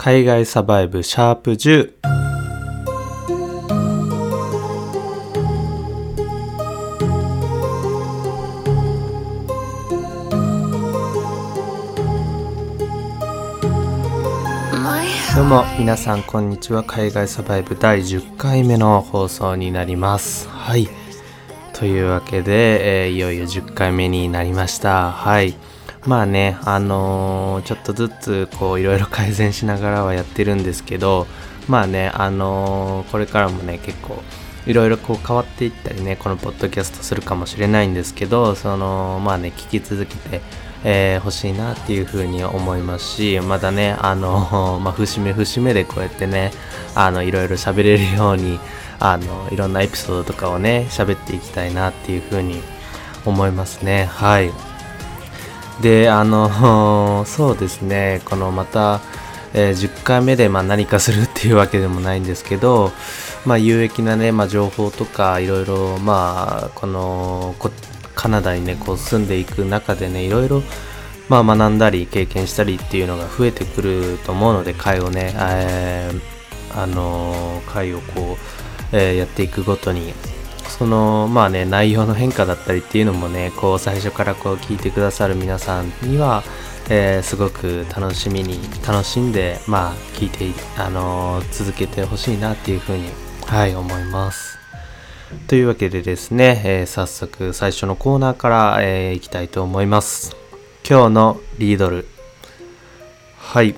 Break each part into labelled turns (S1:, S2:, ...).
S1: 海外サバイブシャープ10どうも皆さんこんにちは。海外サバイブ第10回目の放送になります。はい。というわけで、えー、いよいよ10回目になりました。はい。まあねあのー、ちょっとずつこういろいろ改善しながらはやってるんですけどまあねあのー、これからもね結構いろいろこう変わっていったりねこのポッドキャストするかもしれないんですけどそのまあね聞き続けてえー、欲しいなっていうふうに思いますしまだねあの、まあ、節目節目でこうやってねあのいろいろ喋れるようにあのいろんなエピソードとかをね喋っていきたいなっていうふうに思いますね。はい。であの そうですね。このまた、えー、10回目でまあ何かするっていうわけでもないんですけど、まあ、有益なね、まあ、情報とかいろいろまあこのカナダにねこう住んでいく中でねいろいろまあ学んだり経験したりっていうのが増えてくると思うので会をね、えー、あの会をこう、えー、やっていくごとに。そのまあね内容の変化だったりっていうのもねこう最初からこう聞いてくださる皆さんには、えー、すごく楽しみに楽しんでまあ聞いてあのー、続けてほしいなっていうふうにはい思います。というわけでですね、えー、早速最初のコーナーから、えー、いきたいと思います。今日のリードル。はい。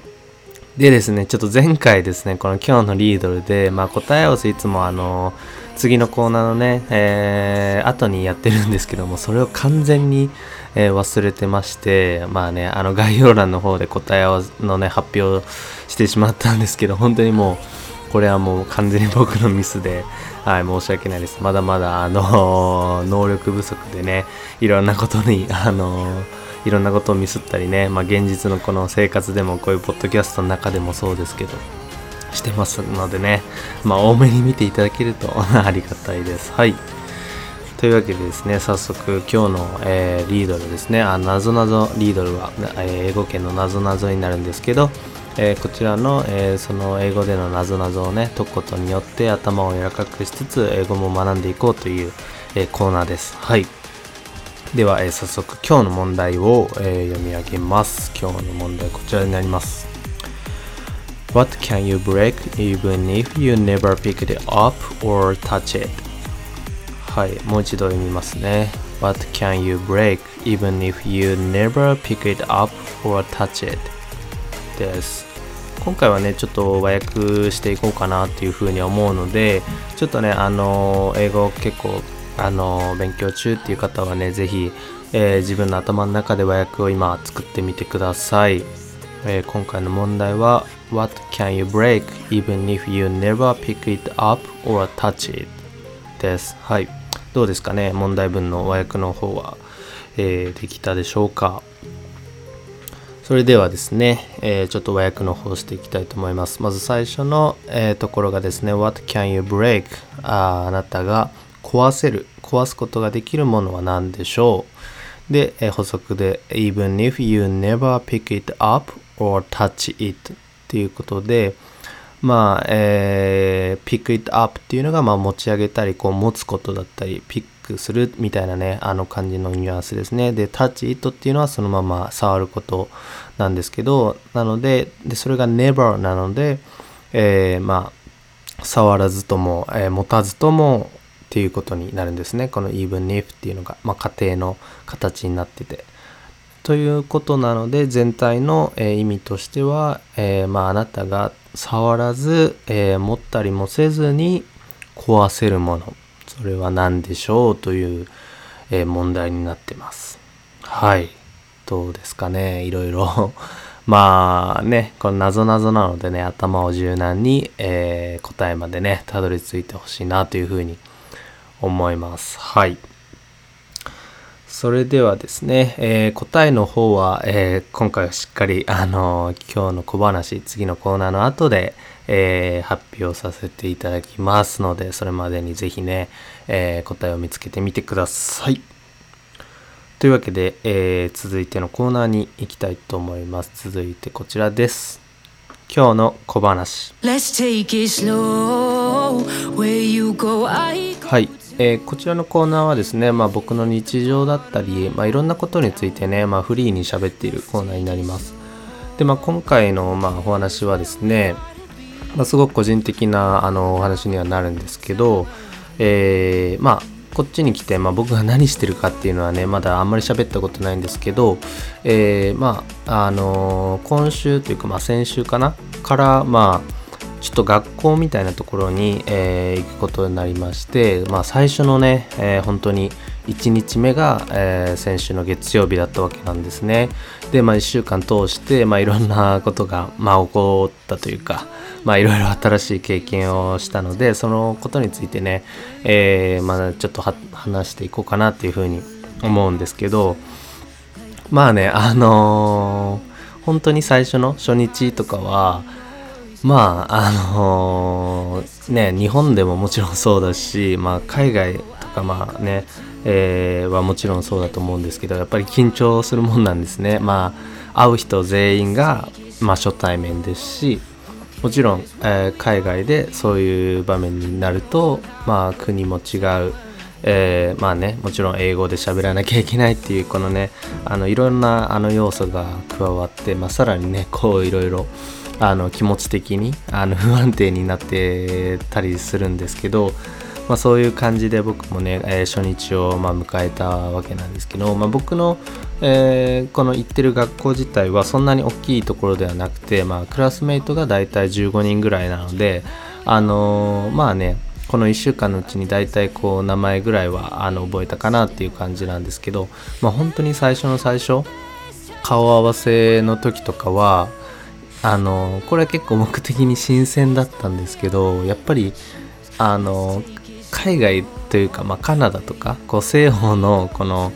S1: でですねちょっと前回ですねこの今日のリードルでまあ答え合わせいつもあのー次のコーナーのね、えー、後にやってるんですけども、それを完全に、えー、忘れてまして、まあね、あの概要欄の方で答え合わせのね、発表してしまったんですけど、本当にもう、これはもう完全に僕のミスで、はい、申し訳ないです。まだまだ、あのー、能力不足でね、いろんなことに、あのー、いろんなことをミスったりね、まあ、現実のこの生活でもこういうポッドキャストの中でもそうですけど、してますのでね、まあ、多めに見ていただけると ありがたいです。はい。というわけでですね、早速今日の、えー、リードルですね、あ、なぞなぞリードルは、えー、英語圏のなぞなぞになるんですけど、えー、こちらの、えその英語でのなぞなぞをね、解くことによって頭を柔らかくしつつ、英語も学んでいこうという、えコーナーです。はい。では、え早速今日の問題を、え読み上げます。今日の問題こちらになります。What can you break even if you never pick it up or touch it? はい、もう一度読みますね。What can you break even if you never pick it up or touch it? です。今回はね、ちょっと和訳していこうかなっていうふうに思うので、ちょっとね、あの、英語結構、あの、勉強中っていう方はね、ぜひ、えー、自分の頭の中で和訳を今作ってみてください。えー、今回の問題は What can you break even if you never pick it up or touch it? です。はい。どうですかね？問題文の和訳の方は、えー、できたでしょうか？それではですね、えー、ちょっと和訳の方していきたいと思います。まず最初の、えー、ところがですね What can you break? ああなたが壊せる、壊すことができるものは何でしょう？で、えー、補足で Even if you never pick it up or touch it っていうことで、まあ、えー、pick it up っていうのが、まあ、持ち上げたり、こう、持つことだったり、ピックするみたいなね、あの感じのニュアンスですね。で、touch it っていうのはそのまま触ることなんですけど、なので、でそれが never なので、えー、まあ、触らずとも、えー、持たずともっていうことになるんですね。この even if っていうのが、まあ、家庭の形になってて。ということなので全体の、えー、意味としては、えー、まあ、なたが触らず、えー、持ったりもせずに壊せるもの。それは何でしょうという、え問題になってます。はい。どうですかね。いろいろ。まあねこの謎々なのでね頭を柔軟に、え答えまでねたどり着いてほしいなというふうに思いますはいそれではですね、えー、答えの方は、えー、今回はしっかり、あのー、今日の小話、次のコーナーの後で、え発表させていただきますので、それまでにぜひね、え答えを見つけてみてください。というわけで、え続いてのコーナーに行きたいと思います。続いてこちらです。今日の小話はい、えー、こちらのコーナーはですね、まあ、僕の日常だったり、まあ、いろんなことについてね、まあ、フリーに喋っているコーナーになります。で、まあ、今回の、まあ、お話はですね、まあ、すごく個人的なあのお話にはなるんですけど、えー、まあこっちに来て、まあ、僕が何してるかっていうのはねまだあんまり喋ったことないんですけど、えー、まああのー、今週というか、まあ、先週かなからまあちょっと学校みたいなところに、えー、行くことになりまして、まあ、最初のね、えー、本当に1日目が、えー、先週の月曜日だったわけなんですね。で、まあ、1週間通して、まあ、いろんなことが、まあ、起こったというか、まあ、いろいろ新しい経験をしたのでそのことについてね、えー、まあ、ちょっと話していこうかなっていうふうに思うんですけどまあねあのー、本当に最初の初日とかはまああのー、ね日本でももちろんそうだし、まあ、海外とかまあね、えー、はもちろんそうだと思うんですけどやっぱり緊張するもんなんですね。まあ会う人全員が、まあ、初対面ですしもちろん、えー、海外でそういう場面になると、まあ、国も違う、えー、まあねもちろん英語で喋らなきゃいけないっていうこのねあのいろんなあの要素が加わって、まあ、さらにねこういろいろあの気持ち的にあの不安定になってたりするんですけど、まあ、そういう感じで僕もね、えー、初日をま迎えたわけなんですけど、まあ、僕の、えー、この行ってる学校自体はそんなに大きいところではなくて、まあ、クラスメイトがだいたい15人ぐらいなのであのー、まあねこの1週間のうちに大体こう名前ぐらいはあの覚えたかなっていう感じなんですけど、まあ、本当に最初の最初顔合わせの時とかはあのこれは結構目的に新鮮だったんですけどやっぱりあの海外というか、まあ、カナダとかこう西方のこの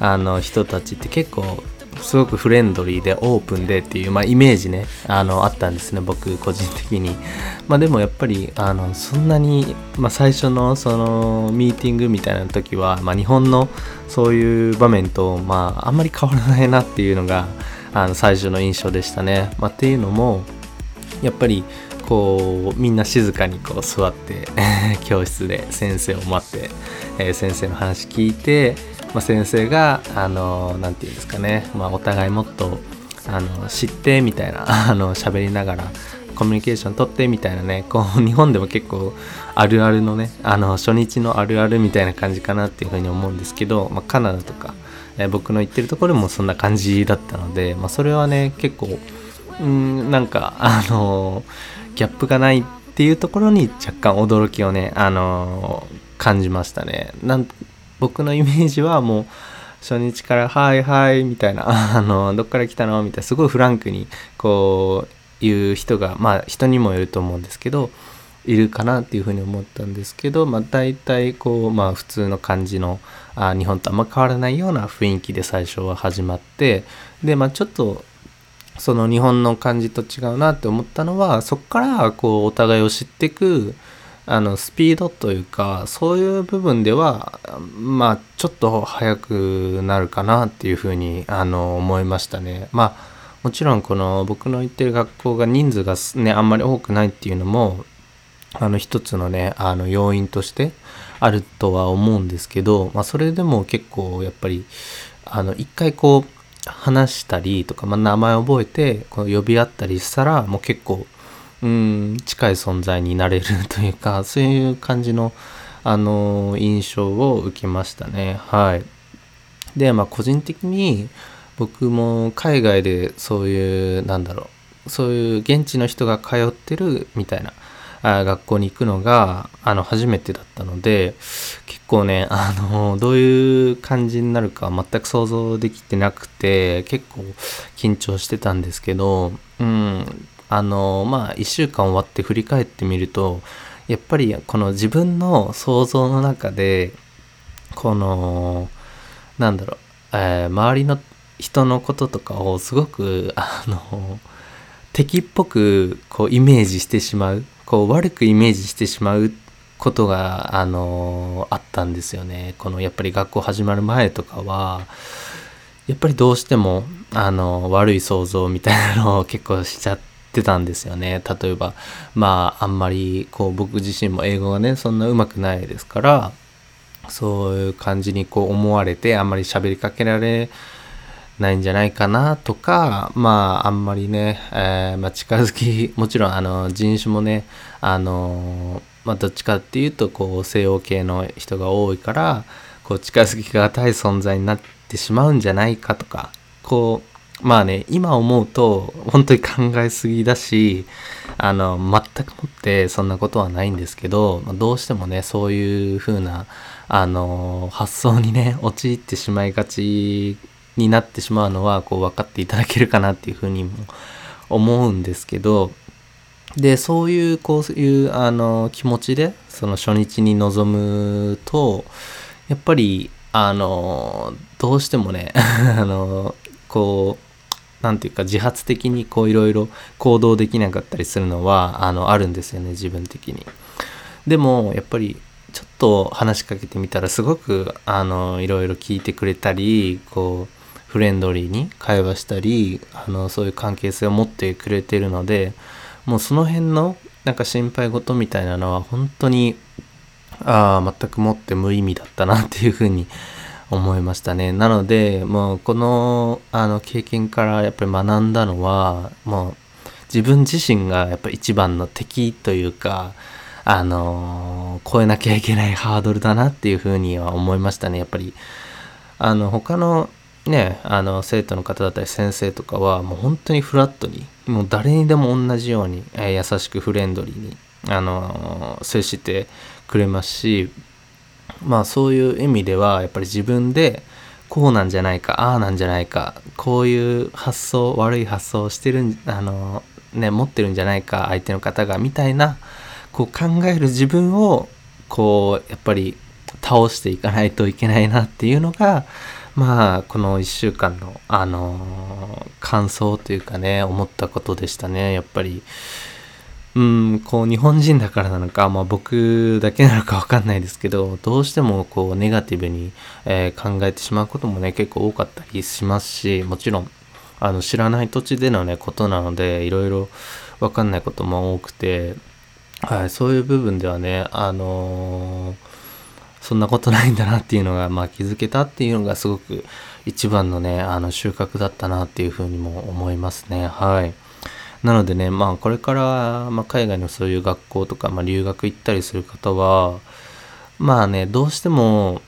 S1: あの人たちって結構すごくフレンドリーでオープンでっていう、まあ、イメージねあのあったんですね僕個人的に、まあ、でもやっぱりあのそんなに、まあ、最初のそのミーティングみたいな時は、まあ、日本のそういう場面と、まあ、あんまり変わらないなっていうのがあの最初の印象でしたね、まあ、っていうのもやっぱりこうみんな静かにこう座って 教室で先生を待って、えー、先生の話聞いて、まあ、先生があの何て言うんですかね、まあ、お互いもっとあの知ってみたいな あの喋りながらコミュニケーション取ってみたいなね。こう日本でも結構あるあるのね。あの初日のあるあるみたいな感じかなっていうふうに思うんですけど、まあ、カナダとか、えー、僕の行ってるところもそんな感じだったので、まあ、それはね結構うんなんか あのーギャップがないっていうところに若干驚きをね、あのー、感じましたね。なん僕のイメージはもう初日から「はいはい」みたいな「あのどっから来たの?」みたいなすごいフランクにこういう人がまあ人にもよると思うんですけどいるかなっていうふうに思ったんですけど、まあ、大体こう、まあ、普通の感じのあ日本とあんま変わらないような雰囲気で最初は始まってで、まあ、ちょっとその日本の感じと違うなって思ったのはそこからこうお互いを知っていくあのスピードというかそういう部分ではまあちょっと速くなるかなっていうふうにあの思いましたね。まあもちろんこの僕の行ってる学校が人数がねあんまり多くないっていうのもあの一つのねあの要因としてあるとは思うんですけど、まあ、それでも結構やっぱりあの一回こう話したりとか、まあ、名前覚えてこう呼び合ったりしたらもう結構うん近い存在になれる というかそういう感じの、あの印象を受けましたね。はい。でまあ個人的に僕も海外でそういうなんだろうそういう現地の人が通ってるみたいな学校に行くのがあの初めてだったので結構ねあのどういう感じになるか全く想像できてなくて結構緊張してたんですけどうんあのまあ1週間終わって振り返ってみるとやっぱりこの自分の想像の中でこのなんだろう、えー、周りの人のこととかをすごくあの敵っぽくこうイメージしてしまうこう悪くイメージしてしまうことが、あのあったんですよね。このやっぱり学校始まる前とかはやっぱりどうしても、あの悪い想像みたいなのを 結構しちゃっってたんですよね。例えば、まあ、あんまり、こう、僕自身も英語がね、そんな上手くないですから、そういう感じにこう思われて、あんまり喋りかけられないんじゃないかなとか、まあ、あんまりね、えー、まあ、近づき、もちろん、あの、人種もね、あの、まあ、どっちかっていうと、こう、西洋系の人が多いから、こう、近づきがたい存在になってしまうんじゃないかとか、こう、まあね、今思うと、本当に考えすぎだし、あの、全くもってそんなことはないんですけど、どうしてもね、そういう風な、あの、発想にね、陥ってしまいがちになってしまうのは、こう、分かっていただけるかなっていう風にも思うんですけど、で、そういう、こういう、あの、気持ちで、その初日に臨むと、やっぱり、あの、どうしてもね、あの、こう、何て言うか自発的にこういろいろ行動できなかったりするのはあのあるんですよね自分的に。でもやっぱりちょっと話しかけてみたらすごくあのいろいろ聞いてくれたりこうフレンドリーに会話したりあのそういう関係性を持ってくれてるのでもうその辺のなんか心配事みたいなのは本当にああ全くもって無意味だったなっていうふうに思いましたね。なので、もうこのあの経験からやっぱり学んだのは、もう自分自身がやっぱ一番の敵というか、あの超えなきゃいけないハードルだなっていうふうには思いましたね。やっぱり、あの、他のね、あの、生徒の方だったり先生とかは、もう本当にフラットに、もう誰にでも同じように、えー、優しくフレンドリーに、あの接してくれますし、まあそういう意味ではやっぱり自分でこうなんじゃないかああなんじゃないかこういう発想悪い発想をしてるあのね持ってるんじゃないか相手の方がみたいなこう考える自分をこうやっぱり倒していかないといけないなっていうのがまあこの1週間のあの感想というかね思ったことでしたね。やっぱり。うん、こう日本人だからなのか、まあ僕だけなのかわかんないですけど、どうしてもこうネガティブに、えー、考えてしまうこともね、結構多かったりしますし、もちろん、あの知らない土地でのね、ことなので、いろいろわかんないことも多くて、はい、そういう部分ではね、あのー、そんなことないんだなっていうのが、まあ気づけたっていうのがすごく一番のね、あの収穫だったなっていうふうにも思いますね。はい。なのでね、まあこれから、まあ、海外のそういう学校とか、まあ、留学行ったりする方は、まあね、どうしても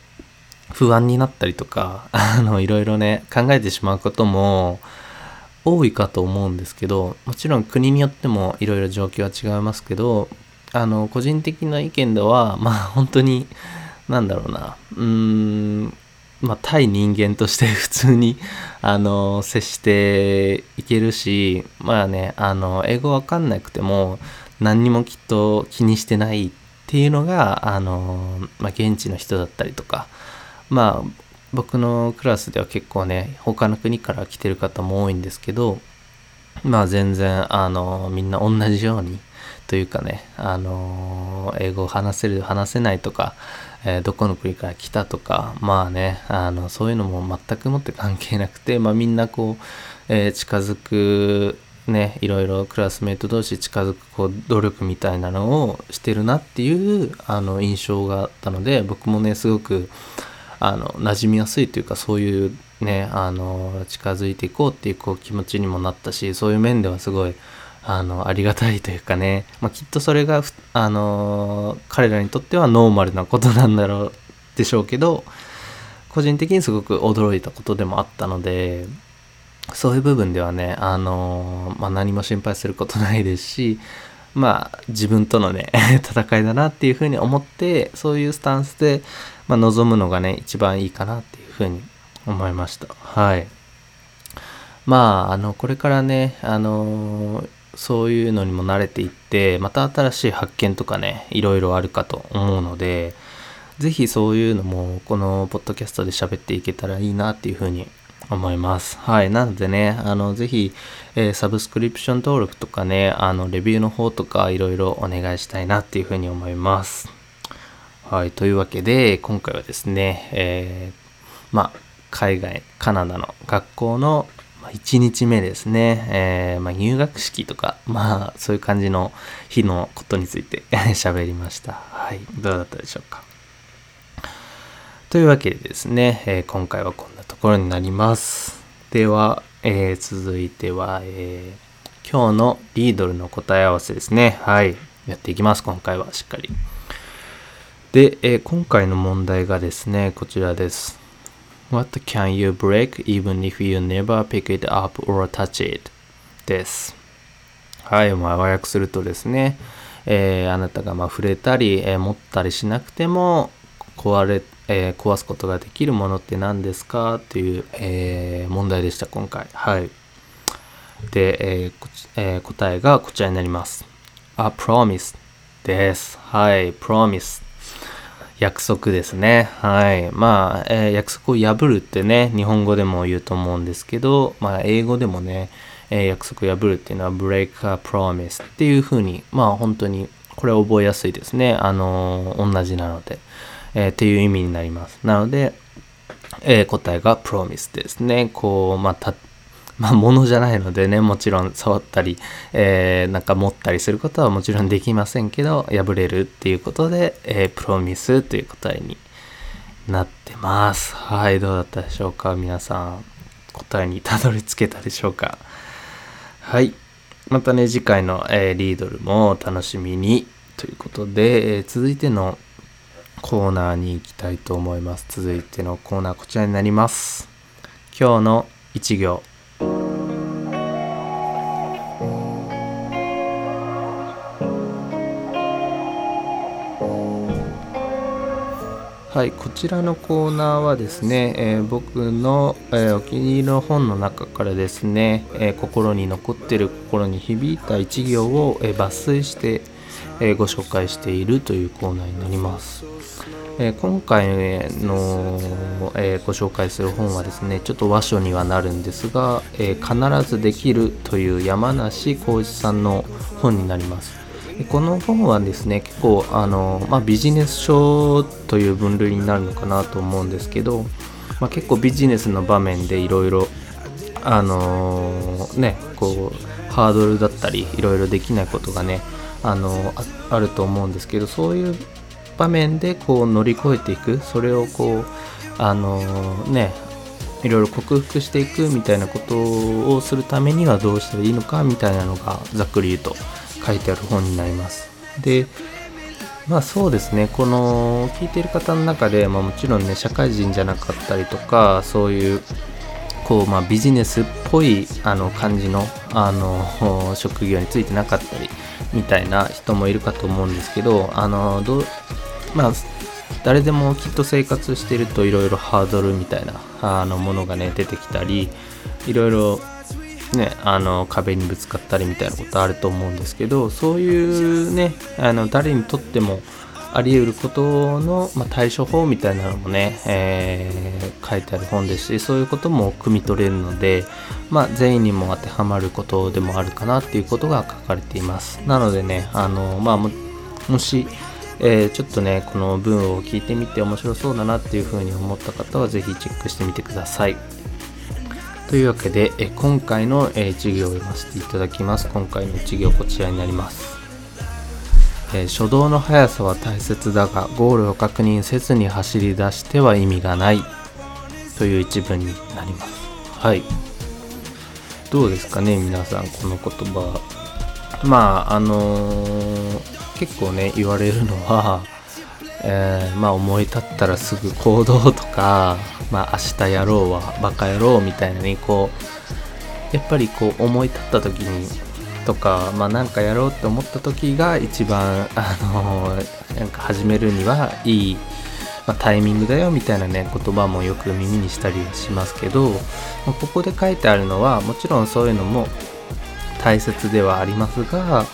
S1: 不安になったりとか、あの、いろいろね、考えてしまうことも多いかと思うんですけど、もちろん国によってもいろいろ状況は違いますけど、あの、個人的な意見では、まあ本当に、なんだろうな、うーん、まあ、対人間として 普通に、あの、接していけるし、まあね、あの、英語わかんなくても、何にもきっと気にしてないっていうのが、あの、まあ、現地の人だったりとか、まあ、僕のクラスでは結構ね、他の国から来てる方も多いんですけど、まあ全然、あの、みんな同じように、というかね、あの、英語を話せる、話せないとか、えー、どこの国から来たとか、まあね、あの、そういうのも全くもって関係なくて、まあみんなこう、えー、近づく、ね、いろいろクラスメート同士近づくこう努力みたいなのをしてるなっていうあの印象があったので僕もねすごくあの馴染みやすいというかそういうねあの近づいていこうっていうこう気持ちにもなったしそういう面ではすごいあの、ありがたいというかね、まあ、きっとそれが、あの彼らにとってはノーマルなことなんだろうでしょうけど、個人的にすごく驚いたことでもあったので、そういう部分ではね、あのまあ、何も心配することないですし、まあ、自分とのね、戦いだなっていうふうに思って、そういうスタンスで、まあ、望むのがね、一番いいかなっていうふうに思いました。はい。まあ、あの、これからね、あのそういうのにも慣れていってまた新しい発見とかねいろいろあるかと思うので是非そういうのもこのポッドキャストで喋っていけたらいいなっていうふうに思います。はい。なのでね、あの、ぜひ、えー、サブスクリプション登録とかね、あの、レビューの方とかいろいろお願いしたいなっていうふうに思います。はい。というわけで、今回はですね、えー、まあ、海外、カナダの学校の1日目ですね、えー、まあ、入学式とか、まあ、そういう感じの日のことについて 喋りました。はい。どうだったでしょうか？というわけでですね、えー、今回はこんなところになります。では、えー、続いては、え今日のリードルの答え合わせですね。はい。やっていきます、今回はしっかり。で、え今回の問題がですね、こちらです。What can you break even if you never pick it up or touch it? です。はい、まあ、和訳するとですね、えー、あなたがま触れたり、えー、持ったりしなくても壊れ、えー、壊すことができるものって何ですか？っていう、え問題でした、今回。はい。で、ええ答えがこちらになります。A promise です。はい、promise 約束ですね。はい。まあ、えー、約束を破るってね、日本語でも言うと思うんですけど、まあ、英語でもね、えー、約束を破るっていうのは break a promise っていう風に、まあ本当に、これ覚えやすいですね。あのー、同じなので、え、っていう意味になります。なので、え、答えが promise ですね。こう、まあ、まあ、ものじゃないのでね、もちろん触ったり、えー、なんか持ったりすることはもちろんできませんけど、破れるっていうことで、えー、プロミスという答えになってます。はい、どうだったでしょうか皆さん、答えにたどり着けたでしょうかはい。またね、次回の、えー、リードルも楽しみにということで、えー、続いてのコーナーに行きたいと思います。続いてのコーナーこちらになります。今日の一行。はい、こちらのコーナーはですね、えー、僕の、えー、お気に入りの本の中からですね、えー、心に残ってる心に響いた一行を、え抜粋して、えご紹介しているというコーナーになります。え今回の、えご紹介する本はですね、ちょっと和書にはなるんですが、え必ずできるという山梨浩一さんの本になります。この本はですね結構あの、まあ、ビジネス書という分類になるのかなと思うんですけど、まあ、結構ビジネスの場面でいろいろあのー、ねこうハードルだったりいろいろできないことがねあのあると思うんですけどそういう場面でこう乗り越えていく。それをこうあのー、ねいろいろ克服していくみたいなことをするためにはどうしたらいいのかみたいなのがざっくり言うと書いてある本になります。で、まあそうですね、この聞いてる方の中で、まあ、もちろんね、社会人じゃなかったりとか、そういう、こう、まあ、ビジネスっぽいあの感じのあの 職業についてなかったりみたいな人もいるかと思うんですけど、あのどまあ、誰でもきっと生活してるといろいろハードルみたいなあのものがね出てきたりいろいろね、あの壁にぶつかったりみたいなことあると思うんですけどそういうねあの誰にとってもあり得ることの、まあ、対処法みたいなのもね、えー、書いてある本ですしそういうことも汲み取れるので、まあ、全員にも当てはまることでもあるかなっていうことが書かれていますなのでねあの、まあ、もしえー、ちょっとねこの文を聞いてみて面白そうだなっていうふうに思った方は是非チェックしてみてください。というわけで、え今回の、え授業を読ませていただきます。今回の授業こちらになります。え初動の速さは大切だが、ゴールを確認せずに走り出しては意味がないという一文になります。はい。どうですかね、皆さん、この言葉。まあ、あのー、結構ね、言われるのは、えー、まあ思い立ったらすぐ行動とか、まあ明日やろうはバカ野郎みたいなにこうやっぱりこう思い立った時にとかまあなんかやろうって思った時が一番 あのなんか始めるにはいい、まあ、タイミングだよみたいなね言葉もよく耳にしたりはしますけど、まあ、ここで書いてあるのはもちろんそういうのも大切ではありますが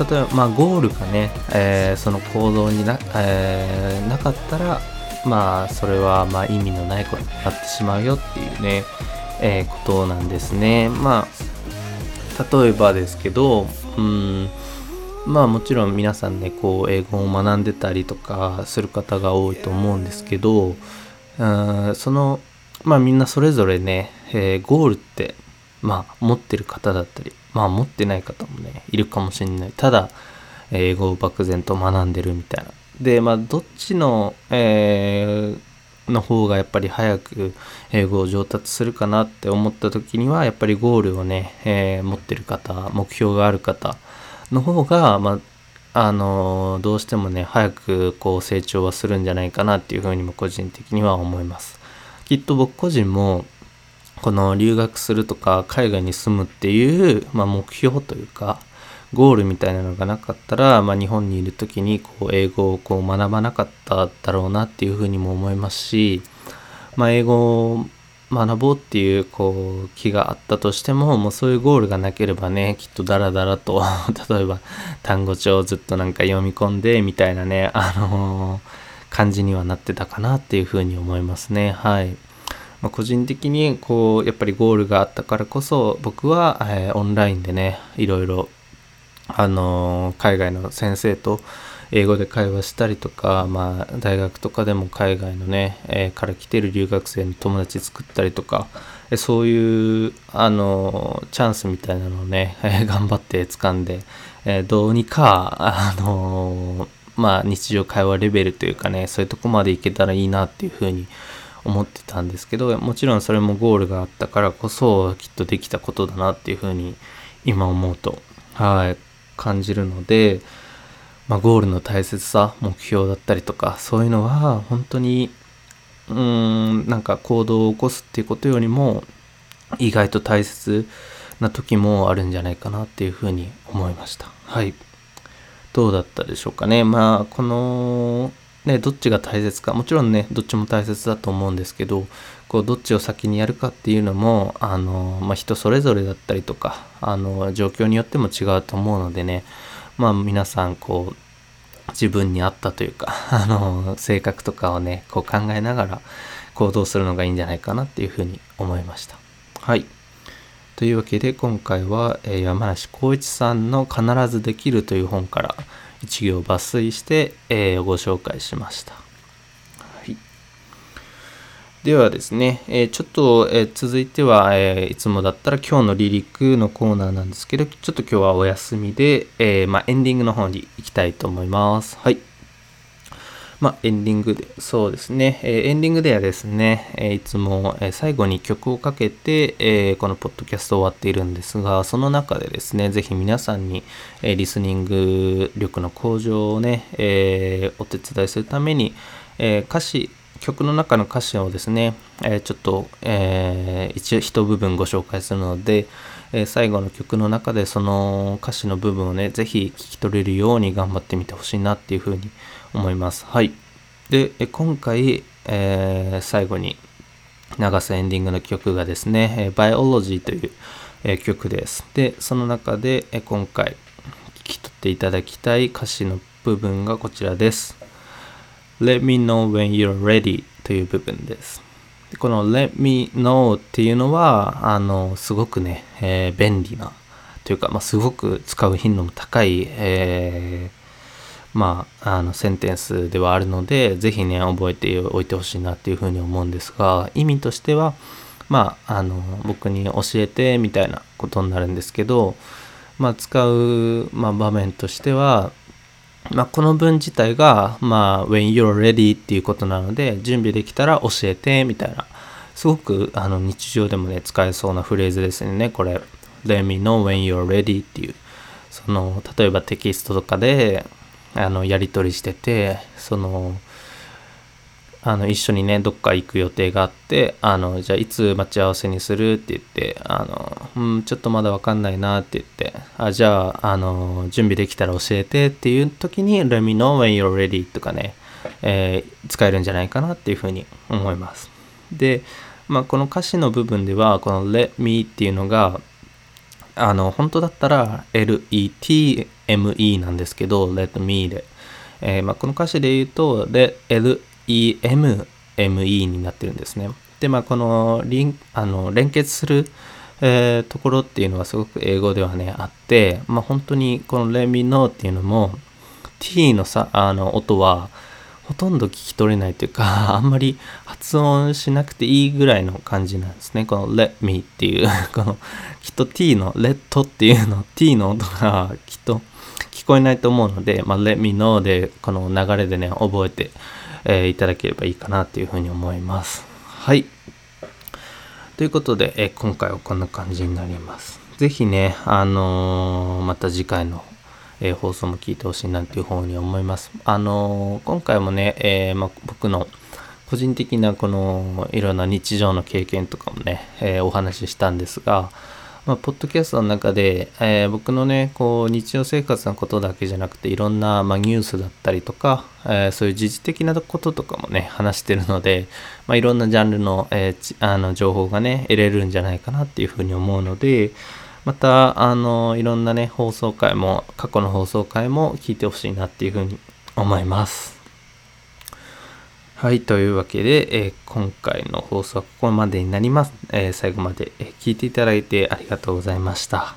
S1: 例えば、まあ、ゴールがね、えー、その行動にな,、えー、なかったら、まあ、それはまあ意味のないことになってしまうよっていうね、えー、ことなんですね。まあ、例えばですけど、うん、まあもちろん皆さんね、こう、英語を学んでたりとかする方が多いと思うんですけど、うんその、まあみんなそれぞれね、えー、ゴールってまあ持ってる方だったりまあ持ってない方もねいるかもしれない。ただ英語を漠然と学んでるみたいな。でまあどっちの、えー、の方がやっぱり早く英語を上達するかなって思った時にはやっぱりゴールをね、えー、持ってる方目標がある方の方が、まあ、あのどうしてもね早くこう成長はするんじゃないかなっていうふうにも個人的には思います。きっと僕個人もこの留学するとか海外に住むっていう、まあ、目標というかゴールみたいなのがなかったら、まあ、日本にいる時にこう英語をこう学ばなかっただろうなっていうふうにも思いますし、まあ、英語を学ぼうっていうこう気があったとしてももうそういうゴールがなければねきっとダラダラと 例えば単語帳をずっとなんか読み込んでみたいなねあのー、感じにはなってたかなっていうふうに思いますねはい。まあ、個人的にこうやっぱりゴールがあったからこそ僕は、えー、オンラインでねいろいろあのー、海外の先生と英語で会話したりとか、まあ、大学とかでも海外のね、えー、から来てる留学生の友達作ったりとか、そういうあのチャンスみたいなのをね、え頑張って掴んで、えどうにかあのまあ日常会話レベルというかねそういうとこまでいけたらいいなっていうふうに思ってたんですけどもちろんそれもゴールがあったからこそきっとできたことだなっていうふうに今思うとはい感じるので、まあ、ゴールの大切さ目標だったりとかそういうのは本当にうーんなんか行動を起こすっていうことよりも意外と大切な時もあるんじゃないかなっていうふうに思いました。はい。どうだったでしょうかね。まあこのね、どっちが大切かもちろんねどっちも大切だと思うんですけどこうどっちを先にやるかっていうのもあの、まあ、人それぞれだったりとかあの状況によっても違うと思うのでねまあ皆さんこう自分に合ったというか あの性格とかをねこう考えながら行動するのがいいんじゃないかなっていうふうに思いました。はいというわけで今回は、山梨光一さんの「必ずできる」という本から「一行抜粋して、えー、ご紹介しました。はい、ではですね、えー、ちょっと、えー、続いては、えいつもだったら今日の離陸のコーナーなんですけど、ちょっと今日はお休みで、えまあ、エンディングの方に行きたいと思います。はい。まあ、エンディングで、そうですね、えー、エンディングではですね、えー、いつも、最後に曲をかけて、えこのポッドキャスト終わっているんですが、その中でですね、ぜひ皆さんに、えリスニング力の向上をね、えお手伝いするために、え歌詞、曲の中の歌詞をですね、えちょっと、え一応一部分ご紹介するので、え最後の曲の中でその歌詞の部分をね、ぜひ聞き取れるように頑張ってみてほしいなっていうふうに思います。はい。で、今回、えー、最後に流すエンディングの曲がですね、Biology という、えー、曲です。で、その中で、え今回聞き取っていただきたい歌詞の部分がこちらです。Let me know when you're ready という部分です。でこの Let me know っていうのは、あの、すごくね、えー、便利なというか、まあ、すごく使う頻度も高い、えーまあ、あのセンテンスではあるので是非ね覚えておいてほしいなっていうふうに思うんですが意味としてはまああの僕に教えてみたいなことになるんですけど、まあ、使う、まあ、場面としては、まあ、この文自体が、まあ、when you're ready っていうことなので準備できたら教えてみたいなすごくあの日常でもね使えそうなフレーズですよね。これ Let me know when you're ready っていう。その例えばテキストとかであのやり取りしててそのあの一緒にねどっか行く予定があってあのじゃあいつ待ち合わせにするって言ってあの、うん、ちょっとまだ分かんないなって言ってあじゃああの準備できたら教えてっていう時に Let me know when you're ready とかね、えー、使えるんじゃないかなっていうふうに思います。で、まあ、この歌詞の部分ではこの Let me っていうのがあの本当だったら LET ME なんですけど、let me で。えー、まあ、この歌詞で言うと、LEM、ME になってるんですね。で、まあ、このリンあの連結する、えー、ところっていうのはすごく英語ではね、あって、まあ、本当にこの let me know っていうのも、t のさあの音は、ほとんど聞き取れないというか、あんまり発音しなくていいぐらいの感じなんですね。この let me っていう このきっと t の let っていうの t の音がきっとこえないと思うので、まあ、let me know でこの流れでね、覚えて、えー、いただければいいかなっていうふうに思います。はい。ということで、えー、今回はこんな感じになります。ぜひね、あのー、また次回のえー、放送も聞いてほしいなというふうに思います。あのー、今回もね、えー、ま僕の個人的なこのいろんな日常の経験とかもね、えお話ししたんですが、まあ、ポッドキャストの中で、え僕のね、こう日常生活のことだけじゃなくていろんな、まあ、ニュースだったりとか、えそういう時事的なこととかもね、話してるので、まあ、いろんなジャンルの,、えあの情報がね、得れるんじゃないかなっていうふうに思うので、また、あの、いろんなね、放送回も、過去の放送回も聞いてほしいなっていうふうに思います。はい、というわけで、えー、今回の放送はここまでになります。えー、最後まで、え聞いていただいてありがとうございました。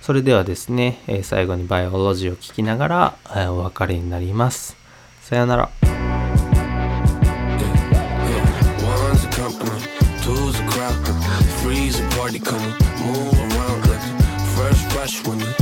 S1: それではですね、え最後にバイオロジーを聞きながら、えお別れになります。さようなら。rush when the